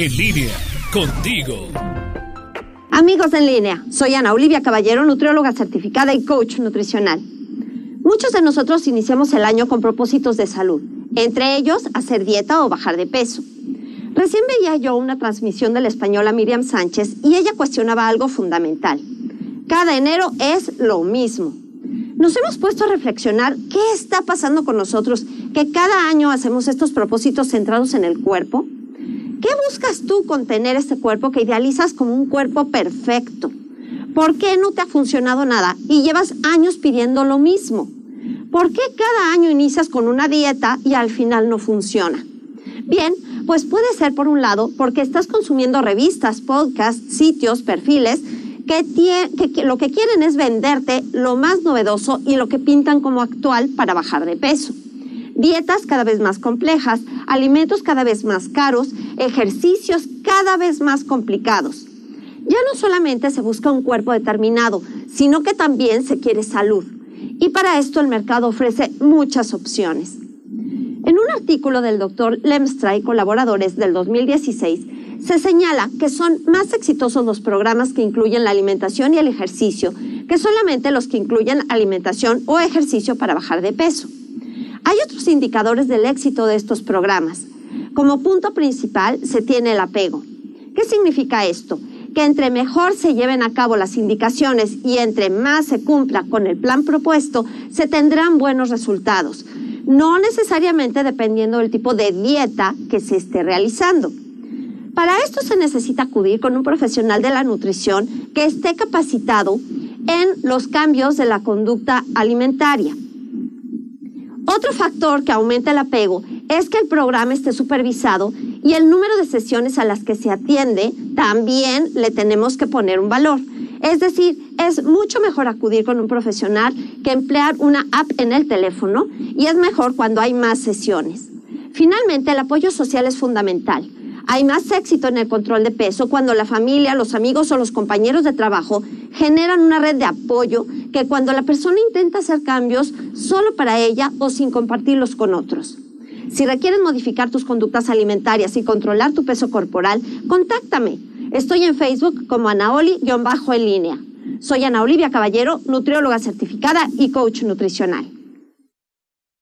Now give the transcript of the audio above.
En línea, contigo. Amigos en línea, soy Ana Olivia Caballero, nutrióloga certificada y coach nutricional. Muchos de nosotros iniciamos el año con propósitos de salud, entre ellos hacer dieta o bajar de peso. Recién veía yo una transmisión de la española Miriam Sánchez y ella cuestionaba algo fundamental. Cada enero es lo mismo. Nos hemos puesto a reflexionar qué está pasando con nosotros, que cada año hacemos estos propósitos centrados en el cuerpo. ¿Qué buscas tú con tener este cuerpo que idealizas como un cuerpo perfecto? ¿Por qué no te ha funcionado nada y llevas años pidiendo lo mismo? ¿Por qué cada año inicias con una dieta y al final no funciona? Bien, pues puede ser por un lado porque estás consumiendo revistas, podcasts, sitios, perfiles que, que, lo que quieren es venderte lo más novedoso y lo que pintan como actual para bajar de peso. Dietas cada vez más complejas, alimentos cada vez más caros, ejercicios cada vez más complicados. Ya no solamente se busca un cuerpo determinado, sino que también se quiere salud. Y para esto el mercado ofrece muchas opciones. En un artículo del doctor Lemstra y colaboradores del 2016, se señala que son más exitosos los programas que incluyen la alimentación y el ejercicio que solamente los que incluyen alimentación o ejercicio para bajar de peso. Hay otros indicadores del éxito de estos programas. Como punto principal se tiene el apego. ¿Qué significa esto? Que entre mejor se lleven a cabo las indicaciones y entre más se cumpla con el plan propuesto, se tendrán buenos resultados, no necesariamente dependiendo del tipo de dieta que se esté realizando. Para esto se necesita acudir con un profesional de la nutrición que esté capacitado en los cambios de la conducta alimentaria. Otro factor que aumenta el apego es que el programa esté supervisado y el número de sesiones a las que se atiende también le tenemos que poner un valor. Es decir, es mucho mejor acudir con un profesional que emplear una app en el teléfono y es mejor cuando hay más sesiones. Finalmente, el apoyo social es fundamental. Hay más éxito en el control de peso cuando la familia, los amigos o los compañeros de trabajo generan una red de apoyo que cuando la persona intenta hacer cambios solo para ella o sin compartirlos con otros. Si requieres modificar tus conductas alimentarias y controlar tu peso corporal, contáctame. Estoy en Facebook como Anaoli-en línea. Soy Ana Olivia Caballero, nutrióloga certificada y coach nutricional.